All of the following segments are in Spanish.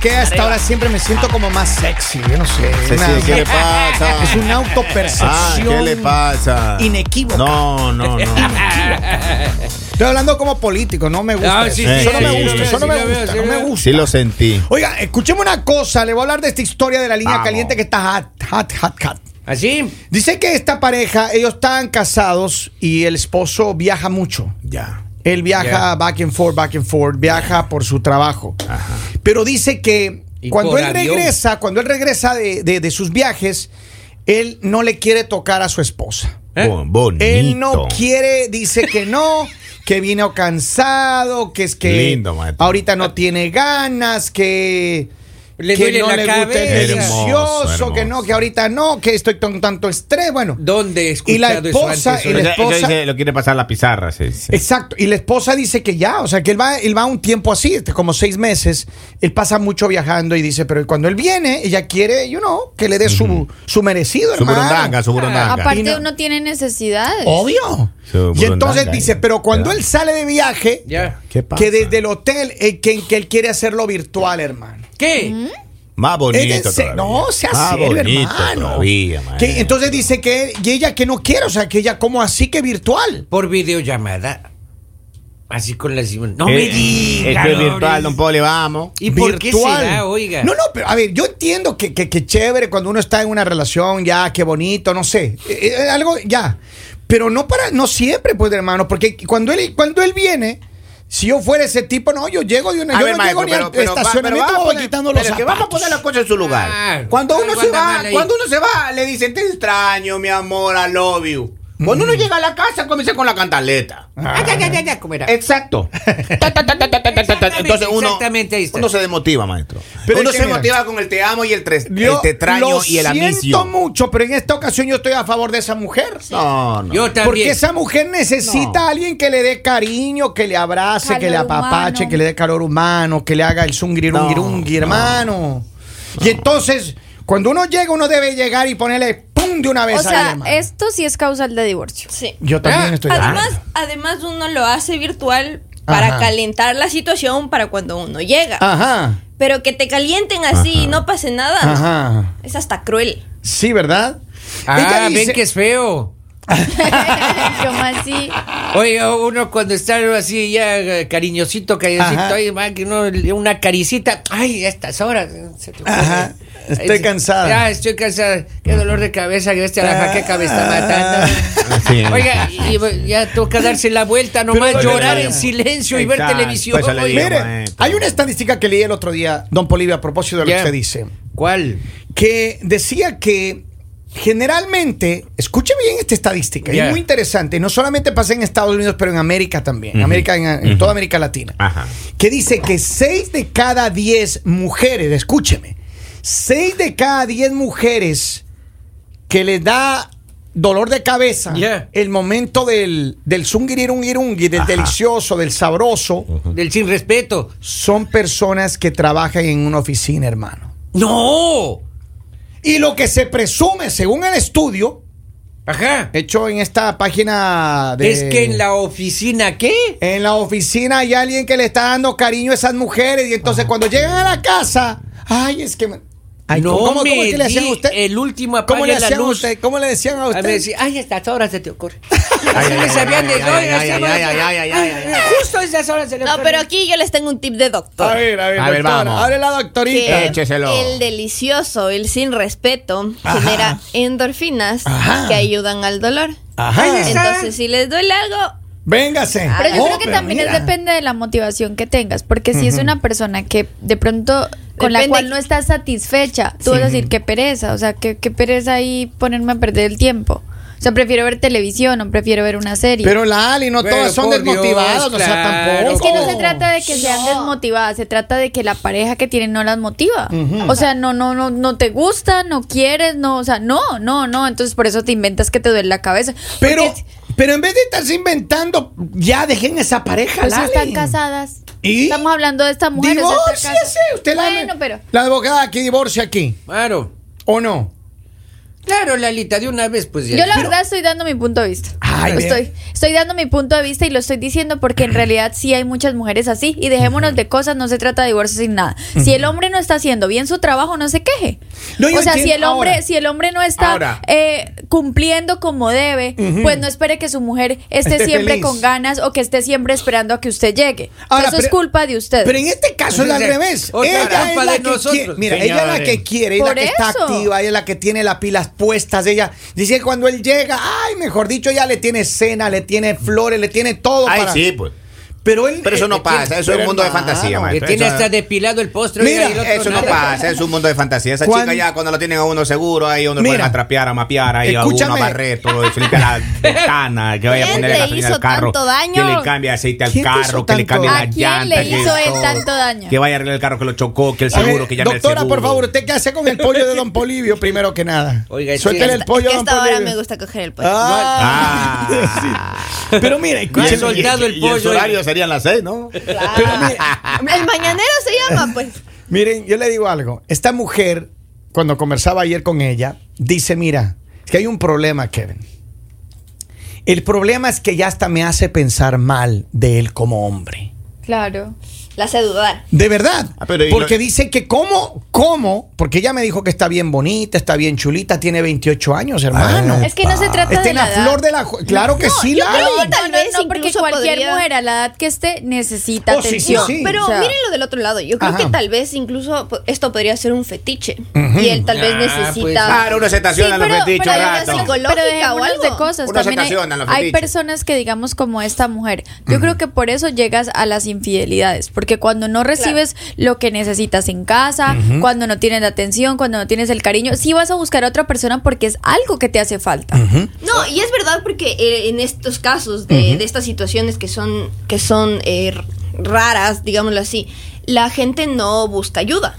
qué hasta ahora siempre me siento como más sexy. Yo no sé. Sí, una- sí, ¿Qué le pasa? Es una Ah, autopercepción ¿Qué le pasa? inequívoca. No, no, no. Estoy hablando como político, no me gusta. Ah, eso. sí, sí, eso no sí, me gusta, eso no me gusta, sí, no lo me gusta. Sí lo sentí. Oiga, escuchemos una cosa, le voy a hablar de esta historia de la línea Vamos. caliente que está hot, hot, hot, hot. ¿Así? Dice que esta pareja, ellos están casados y el esposo viaja mucho. Ya. Él viaja back and forth, back and forth, viaja por su trabajo. Ajá. Pero dice que cuando él avión. regresa, cuando él regresa de, de- de sus viajes, él no le quiere tocar a su esposa. ¿Eh? Bonito. Él no quiere, dice que no, que vino cansado, que es que Lindo, ahorita no tiene ganas, que, Le que duele no la le gusta el cabeza. delicioso, Hermoso, que no, que ahorita no, que estoy con tanto estrés, bueno. ¿Dónde he Y la eso esposa- antes? y la esposa- dice, lo quiere pasar la pizarra. sí, sí. Exacto, y la esposa dice que ya, o sea, que él va, él va un tiempo así, este, como seis meses, él pasa mucho viajando y dice, pero cuando él viene, ella quiere, you know, que le dé su, su merecido, Su hermano. burundanga, su burundanga. Aparte no- uno tiene necesidades. Obvio. Su Y entonces dice, pero cuando él sale de viaje, Ya. ¿Qué pasa? que desde el hotel, eh, que, que él quiere hacerlo virtual, hermano. ¿Qué? Más bonito todavía. no, serio, bonito hermano. todavía, maestro. Que, entonces dice que y ella que no quiere, o sea, que ella como así que virtual. Por videollamada. Así con las... No Eh, me diga. Esto es virtual, don Poli, vamos. ¿Y por qué virtual. será, oiga? No, no, pero a ver, yo entiendo que, que, que chévere cuando uno está en una relación, ya, qué bonito, no sé. eh, eh, algo, ya. Pero no para, no siempre, pues, hermano, porque cuando él, cuando él viene, si yo fuera ese tipo, no, yo llego de una, A yo ver, no maestro, llego ni al estacionamiento, vamos a voy poner- quitando los pero que vamos a poner las cosas en su lugar. Ah, cuando uno se va, cuando uno se va, le dicen te extraño, mi amor, I love you. Cuando uno llega a la casa, comienza con la cantaleta. Ah, ya, ya, ya, ya, ¿cómo era? Exacto. Ta, ta, ta. Entonces uno, Exactamente, ahí está. uno se desmotiva, maestro. Pero uno es que se mira, motiva con el te amo y el, tres, Yo el te extraño lo y el siento amicio. mucho, pero en esta ocasión yo estoy a favor de esa mujer. No, no. Yo también. Porque esa mujer necesita No. a alguien que le dé cariño, que le abrace, que le apapache, humano. que le dé calor humano, que le haga el zungirungirungi, No, hermano. Y entonces, cuando uno llega, uno debe llegar y ponerle pum de una vez O sea, esto sí es causal de divorcio. Sí. Yo también Ah, estoy de acuerdo. Además, además uno lo hace virtual para Ajá. calentar la situación para cuando uno llega. Ajá, Pero que te calienten así y no pase nada, ajá. es hasta cruel. Sí, ¿verdad? Ah, dice- ven que es feo. Como así. Oiga, uno cuando está así ya eh, cariñosito, cariñosito, ahí va, que uno, una caricita. Ay, a estas horas. se te. Ajá, estoy Ay, cansada. Ya, estoy cansada. Qué dolor de cabeza, que esta la jaqueca me está matando. Sí. Oiga, y, ya toca darse la vuelta nomás, Pero- llorar en silencio y ver Exacto, televisión. digo. Mire, maestro. hay una estadística que leí el otro día, don Polivio, a propósito de lo que usted dice. ¿Cuál? que decía que generalmente, escuche bien esta estadística, es muy interesante, no solamente pasa en Estados Unidos, pero en América también, en América, en, en toda América Latina, Ajá. que dice que 6 de cada 10 mujeres, escúcheme, 6 de cada 10 mujeres que les da dolor de cabeza, el momento del, del zungirirungirungi, del Ajá. delicioso, del sabroso, Del sin respeto. son personas que trabajan en una oficina, hermano. ¡No! Y lo que se presume, según el estudio Ajá. hecho en esta página de... Es que en la oficina, ¿qué? En la oficina hay alguien que le está dando cariño a esas mujeres y entonces cuando llegan a la casa, ay, es que... me- Ay, no ¿cómo, me cómo es que le hacían a di- usted? El último ¿Cómo le la hacían a luz. usted? ¿Cómo le decían a A usted? mí decía, ay, a estas horas se te ocurre. Así me sabían de ay, ay, esa ay, hora- ay, ay, ay, ay, ay, ay. Justo a esas horas se le No, ocurre. pero aquí yo les tengo un tip de doctor. A ver, a ver, A ver, vamos. Abre la doctorita. que Écheselo. el delicioso, el sin respeto, genera endorfinas Ajá. que ayudan al dolor. Ajá. Entonces, si les duele algo, Véngase. Pero yo Oh, creo que pero también es depende de la motivación que tengas, porque si es una persona que de pronto con la cual no estás satisfecha, tú vas a decir qué pereza, o sea, qué, qué pereza ahí ponerme a perder el tiempo. O sea, prefiero ver televisión o prefiero ver una serie. Pero la Ali, no Pero todas son desmotivadas, Dios, o sea, claro. tampoco. es que no se trata de que sean No. desmotivadas, se trata de que la pareja que tienen no las motiva. O sea, no, no, no, no te gusta, no quieres, no, o sea, no, no, no. Entonces por eso te inventas que te duele la cabeza. Pero, Porque, pero en vez de estarse inventando, ya dejen esa pareja, pues, Lali. están casadas. ¿Y? Estamos hablando de esta mujer. está Divórciese. casada. Usted la- Bueno, pero. La abogada que divorcia aquí, Claro. ¿o no? Claro, Lalita, de una vez, pues ya. Yo la verdad estoy dando mi punto de vista. Ay, estoy, estoy dando mi punto de vista y lo estoy diciendo porque en realidad sí hay muchas mujeres así. Y dejémonos de cosas, no se trata de divorcio sin nada. Si el hombre no está haciendo bien su trabajo, no se queje. No, o sea, si el hombre, ahora. si el hombre no está eh, cumpliendo como debe, pues no espere que su mujer esté, Esté siempre feliz. con ganas o que esté siempre esperando a que usted llegue. Ahora, Eso es culpa de usted. Pero en este caso es al revés. otra Ella culpa es la de que nosotros, quiere. Mira, ella es la que quiere, ella es la que está eso. activa, ella es la que tiene las pilas puestas. Ella dice que cuando él llega, ay, mejor dicho, ya le tiene cena, le tiene flores, le tiene todo. Ay, para- sí, pues. Pero él. Pero eso no eh, pasa, eso es un mundo de fantasía, Que maestro. tiene Eso- hasta depilado el postre. Mira, y el otro Eso no nada. pasa, es un mundo de fantasía. Esa Cuando- chica ya cuando lo tienen a uno seguro, ahí uno Mira. pueden a trapear, a mapear, ahí a uno a barrer todo, limpia la ventana, que vaya a ¿Quién ponerle gasolina al carro, tanto daño? que le cambie aceite al ¿Quién te hizo carro, que le cambie la ¿A quién llanta, le que hizo él todo. tanto daño? Que vaya a arreglar el carro que lo chocó, que el A seguro, que llame al doctora, por favor, ¿usted qué hace con el pollo de Don Polivio primero que nada? Oiga, Suéltele que- el pollo que a a Don esta hora Polibio. me gusta coger el pollo. Ah, Ah. Pero mira, No escúcheme. soltado el pollo. Serían las seis, ¿no? El mañanero se llama, pues. Miren, yo le digo algo. Esta mujer, cuando conversaba ayer con ella, dice, mira, es que hay un problema, Kevin. El problema es que ya hasta me hace pensar mal de él como hombre. Claro. La hace dudar. De verdad. Ah, pero porque dice que cómo, cómo, porque ella me dijo que está bien bonita, está bien chulita, tiene 28 años, hermano. Ah. Es que no se trata Está de en la la edad. flor de la... Claro que sí, yo Lali. creo que No, tal no, vez no, porque cualquier podría- mujer a la edad que esté necesita Oh, sí, sí, atención. sí. Pero O sea, mírenlo del otro lado. Yo creo Ajá. que tal vez incluso esto podría ser un fetiche. Y él tal vez Ah, necesita. pues, Claro, uno se estaciona en los fetiches pero hay rato. pero o algo. de cosas. Se También hay, en los hay personas que digamos como esta mujer. Yo creo que por eso llegas a las infidelidades, porque cuando no recibes lo que necesitas en casa, cuando no tienes la atención, cuando no tienes el cariño, sí vas a buscar a otra persona porque es algo que te hace falta. No, y es verdad porque eh, en estos casos de, de estas situaciones que son, que son eh, raras, digámoslo así, la gente no busca ayuda.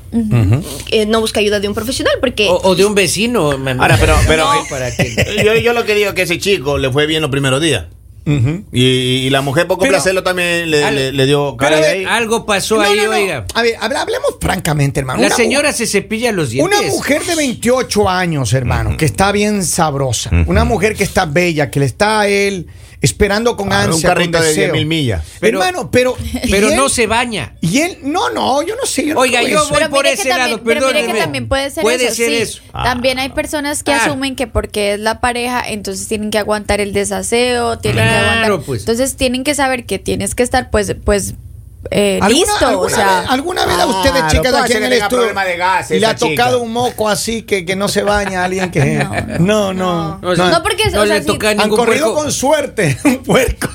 Eh, no busca ayuda de un profesional porque... O, o de un vecino. Ahora, pero, pero No, que- yo, yo lo que digo es que ese chico le fue bien los primeros días. Y, y la mujer, por Pero- complacerlo, también le, Al- le- le dio cara ver, ahí. Algo pasó No, ahí, no, no. oiga. A ver, hable- hablemos francamente, hermano. La Una señora se cepilla los dientes. Una mujer de 28 años, hermano, que está bien sabrosa. Una mujer que está bella, que le está a él esperando con Ah, un ansia, carrito con de deseo. 10.000 millas. Pero- hermano, pero... ¿y Pero él? no se baña. Y él, no, no, yo no sé. Yo no Oiga, yo eso. voy Pero por ese también, lado, pero mire que también puede ser Puede eso. ser sí. eso. También hay personas que Ah. asumen que porque es la pareja, entonces tienen que aguantar el desaseo, tienen que Claro, aguantar. pues. Entonces tienen que saber que tienes que estar, pues, pues eh, ¿Alguna- listo. alguna o sea, vez, alguna vez a Claro, ustedes, chicas, aquí en el estudio, de le ha chica. tocado un moco así que, que no se baña alguien que... No, no. No, no. sí. No, porque, no o sea, le sí, toca Han ningún corrido puerco. con suerte, un puerco.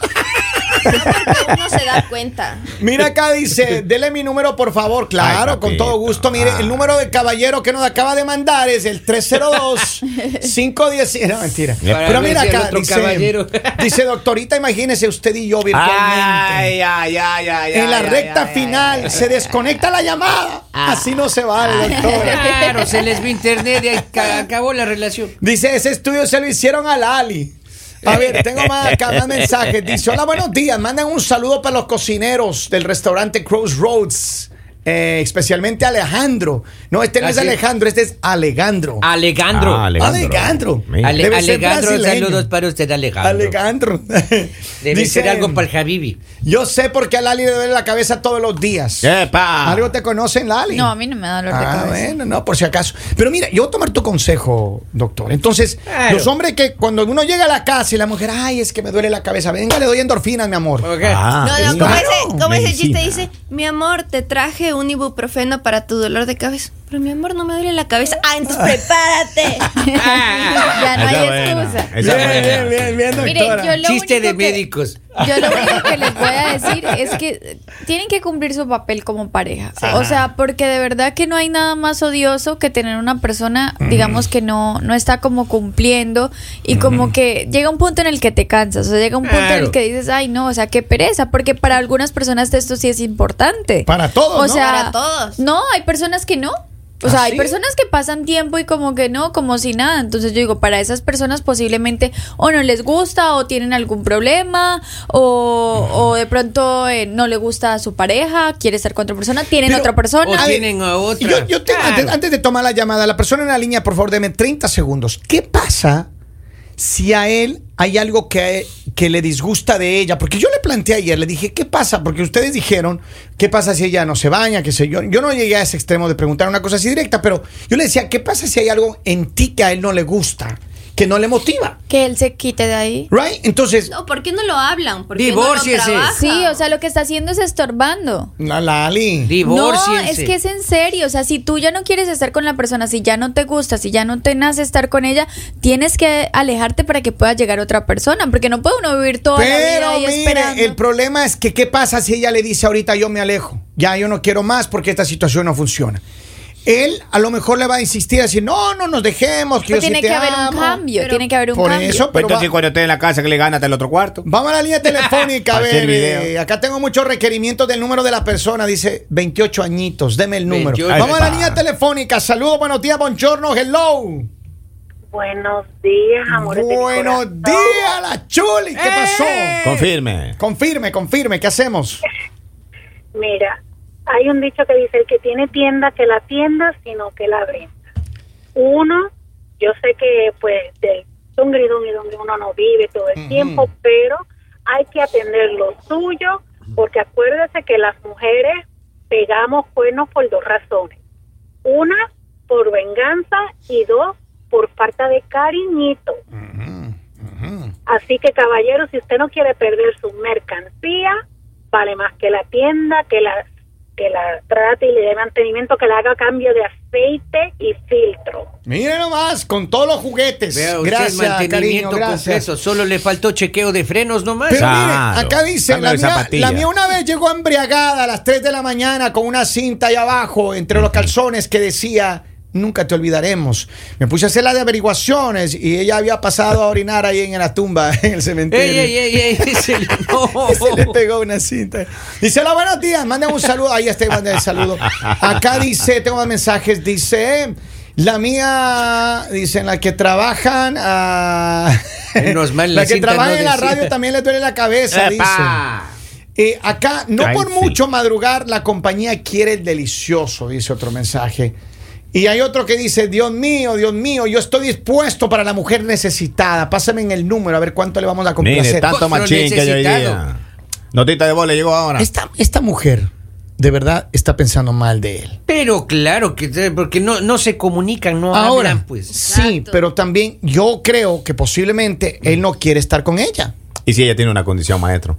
Porque uno se da cuenta. Mira acá dice, dele mi número por favor. Claro, Ay, con todo gusto. Mire, el número del caballero que nos acaba de mandar es el 302-510. No, mentira. Para Pero mira el acá, dice, caballero. dice, doctorita, imagínese usted y yo virtualmente. Ay, ay, ay, ay, en la ay, recta ay, final ay, se desconecta la llamada. Así no se vale, doctora. Claro, se les vi internet y acabó la relación. Dice, ese estudio se lo hicieron a Lali. A ver, tengo más acá, más mensajes. Dice, hola, buenos días. Mandan un saludo para los cocineros del restaurante Crossroads. Eh, especialmente Alejandro. No, este no ¿Ah, es sí? Alejandro, este es Alejandro. Alejandro. Ah, Alejandro. Mira. Ale- Debe ser Alejandro, brasileño. saludos para usted, Alejandro. Alejandro. Debe Dice, ser algo para el Habibi. Yo sé por qué a Lali le duele la cabeza todos los días. ¡Epa! ¿Algo te conocen, Lali? no, a mí no me da dolor de Ah, cabeza. bueno, no, por si acaso. Pero mira, yo voy a tomar tu consejo, doctor. Entonces, Claro. los hombres que cuando uno llega a la casa y la mujer, ay, es que me duele la cabeza, venga, le doy endorfinas, mi amor. Ok. Ah, No, es no, como claro. ese, como ese chiste dice, mi amor, te traje un ibuprofeno para tu dolor de cabeza. Pero mi amor, no me duele la cabeza. Ah, entonces prepárate. ya no hay buena, excusa. Bien, bien, bien, Mire, doctora. yo lo Chiste de que- médicos. Yo lo único que les voy a decir es que tienen que cumplir su papel como pareja. O sea, porque de verdad que no hay nada más odioso que tener una persona, digamos, que no, no está como cumpliendo y como que llega un punto en el que te cansas. O sea, llega un punto en el que dices, ay, no, o sea, qué pereza. Porque para algunas personas esto sí es importante. Para todos, O ¿no? sea, Para todos. No, hay personas que no. O sea, ¿Ah, hay sí? personas que pasan tiempo y como que no, como si nada. Entonces yo digo, para esas personas posiblemente o no les gusta o tienen algún problema o, o de pronto eh, no le gusta a su pareja, quiere estar con otra persona, tienen Pero- otra persona. O A ver, tienen a otra. Yo, yo tengo- Claro. antes, antes de tomar la llamada, la persona en la línea, por favor, deme 30 segundos. ¿Qué pasa si a él hay algo que, que le disgusta de ella? Porque yo le planteé ayer, le dije, ¿qué pasa? Porque ustedes dijeron, ¿qué pasa si ella no se baña? qué sé yo. Yo no llegué a ese extremo de preguntar una cosa así directa, pero yo le decía, ¿qué pasa si hay algo en ti que a él no le gusta? Que no le motiva. Que él se quite de ahí. ¿Right? Entonces, No, ¿por qué no lo hablan? ¿Por qué no lo Divórciese. Sí, o sea, lo que está haciendo es estorbando. la Lali. No, Divórciense. es que es en serio. O sea, si tú ya no quieres estar con la persona, si ya no te gusta, si ya no te nace estar con ella, tienes que alejarte para que pueda llegar otra persona. Porque no puede uno vivir toda la vida Pero ahí mire, esperando. el problema es que qué pasa si ella le dice ahorita yo me alejo, ya yo no quiero más porque esta situación no funciona. Él a lo mejor le va a insistir a decir no, no nos dejemos, que Pero yo sí tiene te que haber amo". un cambio, Pero- tiene que haber un Por cambio. eso, Pues pero entonces va- cuando esté en la casa que le gana hasta el otro cuarto. Vamos a la línea telefónica, a ver. video. eh, acá tengo muchos requerimientos del número de la persona. Dice 28 añitos. Deme el número. 28. Vamos a la línea telefónica. Saludos, buenos días, buongiorno, hello. Buenos días, amores de mi Buenos días, la chuli. ¿Qué pasó? Confirme. Confirme, confirme. ¿Qué hacemos? Mira, hay un dicho que dice, el que tiene tienda, que la tienda, sino que la venda. Uno, yo sé que pues del dungri-dungri donde uno no vive todo el tiempo, pero hay que atender lo suyo, porque acuérdese que las mujeres pegamos cuernos por dos razones. Una, por venganza y dos, por falta de cariñito. Así que caballero, si usted no quiere perder su mercancía, vale más que la tienda, que la que la trate y le dé mantenimiento, que le haga cambio de aceite y filtro. Mire nomás, con todos los juguetes. Vea usted gracias, cariño, mantenimiento gracias. completo. Solo le faltó chequeo de frenos nomás. Pero mire, Claro. acá dice, la mía, la mía una vez llegó embriagada a las 3 de la mañana con una cinta ahí abajo entre los calzones que decía, nunca te olvidaremos. Me puse a hacer las de averiguaciones y ella había pasado a orinar ahí en la tumba, en el cementerio. ey, ey, ey, ey, no. Se le pegó una cinta. Dice, hola, buenos días, manden un saludo. Ahí está, manden el saludo. Acá dice, tengo más mensajes, dice... La mía, dicen, la que trabajan, ah, Menos mal, la, la que trabaja no en la radio también le duele la cabeza, dice. ¡Epa! Eh, acá, no Ay, por sí. mucho madrugar, la compañía quiere el delicioso, dice otro mensaje. Y hay otro que dice, Dios mío, Dios mío, yo estoy dispuesto para la mujer necesitada. Pásame en el número a ver cuánto le vamos a Mire, complacer. tanto machín que hay hoy necesitado. día. Notita de voz le llegó ahora. Esta, esta mujer, de verdad, está pensando mal de él. Pero claro que porque no, no se comunican, no Ahora, hablan, pues. sí, Exacto. pero también yo creo que posiblemente él no quiere estar con ella. Y si ella tiene una condición, maestro.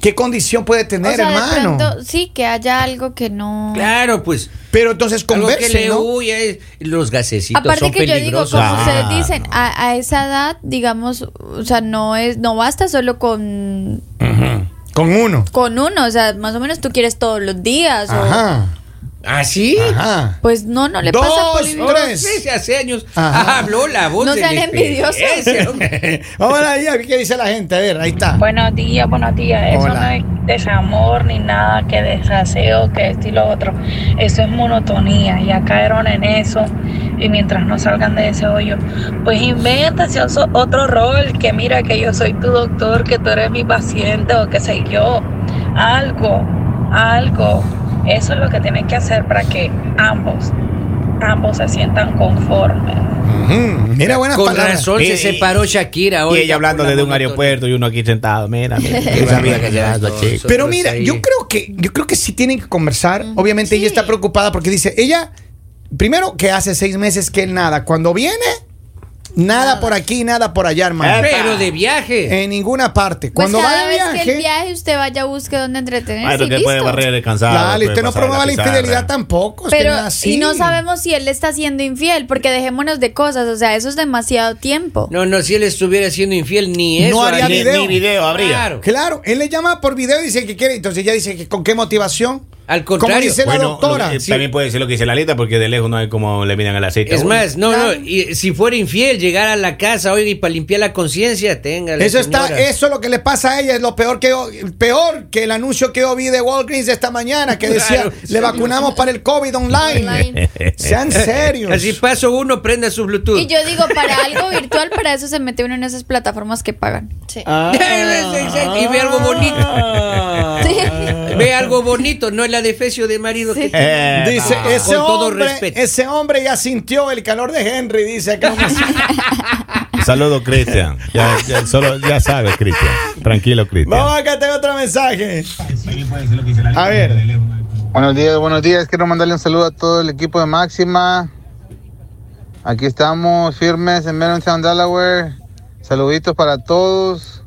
¿Qué condición puede o tener, sea, de hermano? pronto, sí, que haya algo que no. Claro, pues. Pero entonces Algo que conversen, le es los gasecitos Aparte son que yo digo, peligrosos. como Ah. ustedes dicen, a, a esa edad, digamos, o sea, no es, no basta solo con, Con uno. con uno, o sea, más o menos tú quieres todos los días, o, Ajá. ¿Ah, sí? Ajá. pues no, no le Dos, pasa por tres. Sí, hace años Ajá. habló la voz No sean envidiosos. experiencia, hombre. Vamos ahí a ver qué dice la gente. A ver, ahí está. Buenos días, buenos días. Eso Hola. no es desamor ni nada que desaseo, que esto y lo otro. Eso es monotonía. Ya cayeron en eso. Y mientras no salgan de ese hoyo, pues invéntase otro rol. Que mira que yo soy tu doctor, que tú eres mi paciente o qué sé yo. Algo, algo. Eso es lo que tienen que hacer para que ambos, ambos se sientan conformes. Mira, buenas Con palabras. razón Y- se separó Shakira. Y oiga, ella hablando desde un aeropuerto y uno aquí sentado. Mira, mira. Que. Pero mira, yo creo que yo creo que sí tienen que conversar. Obviamente ella Sí. está preocupada porque dice, ella primero que hace seis meses que él nada, cuando viene nada, por aquí, nada por allá, hermano. Pero de viaje. En ninguna parte. Pues Cuando va cada de vez que el viaje, viaje usted vaya busque donde entretenerse Maestro, y que puede barrer el cansado. dale, usted no promueva la infidelidad tampoco. es que Pero así. y no sabemos si él le está siendo infiel, porque dejémonos de cosas, o sea, eso es demasiado tiempo. No, no, si él estuviera siendo infiel, ni eso. No haría Ni, video. ni video habría. Claro. Claro, él le llama por video y dice que quiere, entonces ella dice que con qué motivación. Al Como contrario. dice la Bueno, doctora. lo que- Sí. También puede ser lo que dice la lista, porque de lejos no hay como le miran el aceite. Es más, no, no, y si fuera infiel, llegar a la casa, oiga, y para limpiar la conciencia, tenga. Eso está, eso es lo que le pasa a ella, es lo peor que peor que el anuncio que yo vi de Walgreens esta mañana, que decía, Claro, le vacunamos para el COVID online. Online. Sean serios. Así paso uno, prenda su Bluetooth. Y yo digo, para algo virtual, para eso se mete uno en esas plataformas que pagan. Sí. Ah. y ve algo bonito. Sí. Ve algo bonito, no es la defecio de marido que Eh, Dice, no. ese Con todo hombre, respeto. ese hombre ya sintió el calor de Henry, dice acá. Saludos, Cristian. Ya, ya, solo, ya sabes, Cristian. Tranquilo, Cristian. Vamos acá, tengo otro mensaje. A ver. Buenos días, buenos días. Quiero mandarle un saludo a todo el equipo de Máxima. Aquí estamos firmes en Merontown, Delaware. Saluditos para todos.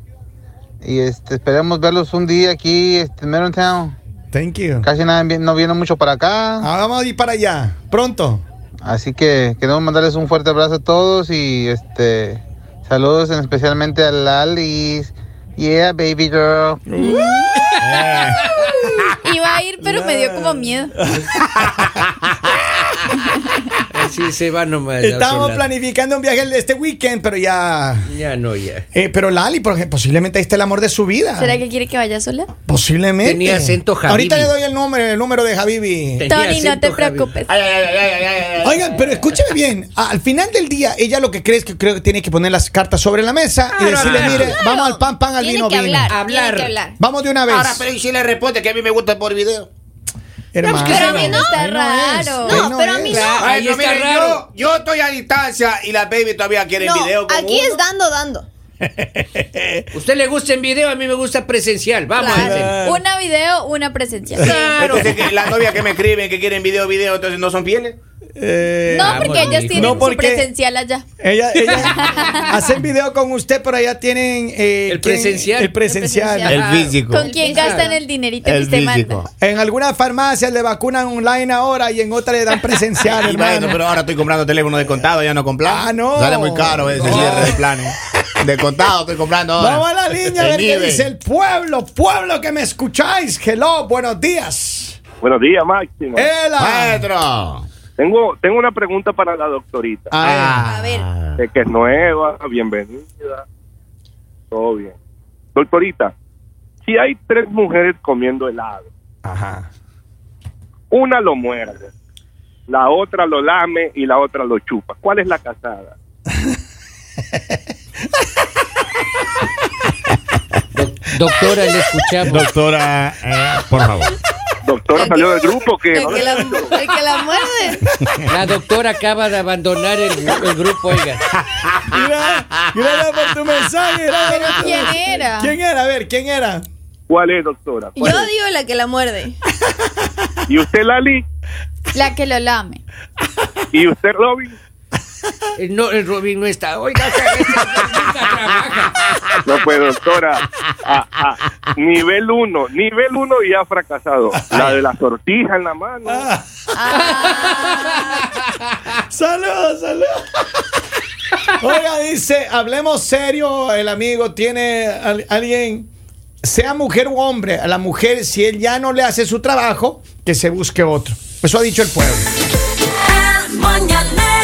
Y este, esperemos verlos un día aquí este, en Merontown. Thank you. Casi nada, vi- no viene mucho para acá. Ah, vamos a ir para allá, pronto. Así que queremos mandarles un fuerte abrazo a todos y este saludos en especialmente a Lalis. Yeah, baby girl. Iba a ir, pero me dio como miedo. Así se va nomás. sola. planificando un viaje este weekend, pero ya. Ya no, ya. Eh, pero Lali, por ejemplo, posiblemente ahí está el amor de su vida. ¿Será que quiere que vaya sola? Posiblemente. Tenía acento Habibi. Ahorita le doy el número, el número de. Tenía Tony, no te preocupes. Ay, ay, ay, ay, ay, ay, ay. Oigan, pero escúcheme bien. Al final del día, ella lo que cree es que creo que tiene que poner las cartas sobre la mesa y Claro, decirle, claro. mire, Claro. vamos al pan, pan, al Tiene vino, que vino. hablar, Hablar. Tiene que hablar. Vamos de una vez. Ahora, pero ¿y si le responde que a mí me gusta por video? Hermano. Pero a mí no. Está no raro. No, pero a mí no. Ay, no, está mire, raro. Yo, yo estoy a distancia y la baby todavía quiere No, video con aquí uno. es dando, dando. Usted le gusta en video, a mí me gusta presencial. Vamos. Claro. Una video, una presencial. Entonces, que la novia que me escriben que quieren video, video, entonces no son fieles. Eh, No, porque ellas hijo. tienen No, su presencial allá. Ella, ella hacen video con usted, pero allá tienen eh, El ¿quién? presencial. El presencial. El presencial. El físico. ¿Con quién gastan el dinerito que El usted físico. manda? En algunas farmacias le vacunan online ahora y en otras le dan presencial, bueno, hermano. pero ahora estoy comprando teléfono de contado, ya no con plan. Ah, no. Sale muy caro ese No. cierre de planes. De contado estoy comprando ahora. Vamos a la línea a El ver qué dice el pueblo, pueblo que me escucháis. Hello, buenos días. Buenos días, Máximo. Ela. Maestro. Tengo, tengo una pregunta para la doctorita. A A ver. Sé que es nueva, bienvenida. Todo bien. Doctorita, si hay tres mujeres comiendo helado. Ajá. una lo muerde, la otra lo lame y la otra lo chupa. ¿Cuál es la casada? Doc- doctora, le escuchamos. Doctora, eh, por favor. Doctora salió del grupo que El que la, el que la muerde. La doctora acaba de abandonar el, el grupo, oiga. Mira, gracias por tu mensaje. gracias ¿Pero por tu quién mensaje. era? ¿Quién era? A ver, ¿quién era? ¿Cuál es, doctora? Yo ¿Cuál es? digo la que la muerde. ¿Y usted, Lali? La que lo lame. ¿Y usted, Robin? El, no, el Robin no está. Oiga, o. No, pues, doctora. a- a- nivel 1, nivel 1 y ha fracasado. La de la sortija en la mano. Ah, Ah, Saludos, saludos. Oiga, dice, hablemos serio, el amigo tiene al- alguien, sea mujer u hombre, a la mujer, si él ya no le hace su trabajo, que se busque otro. Eso ha dicho el pueblo. El mañanero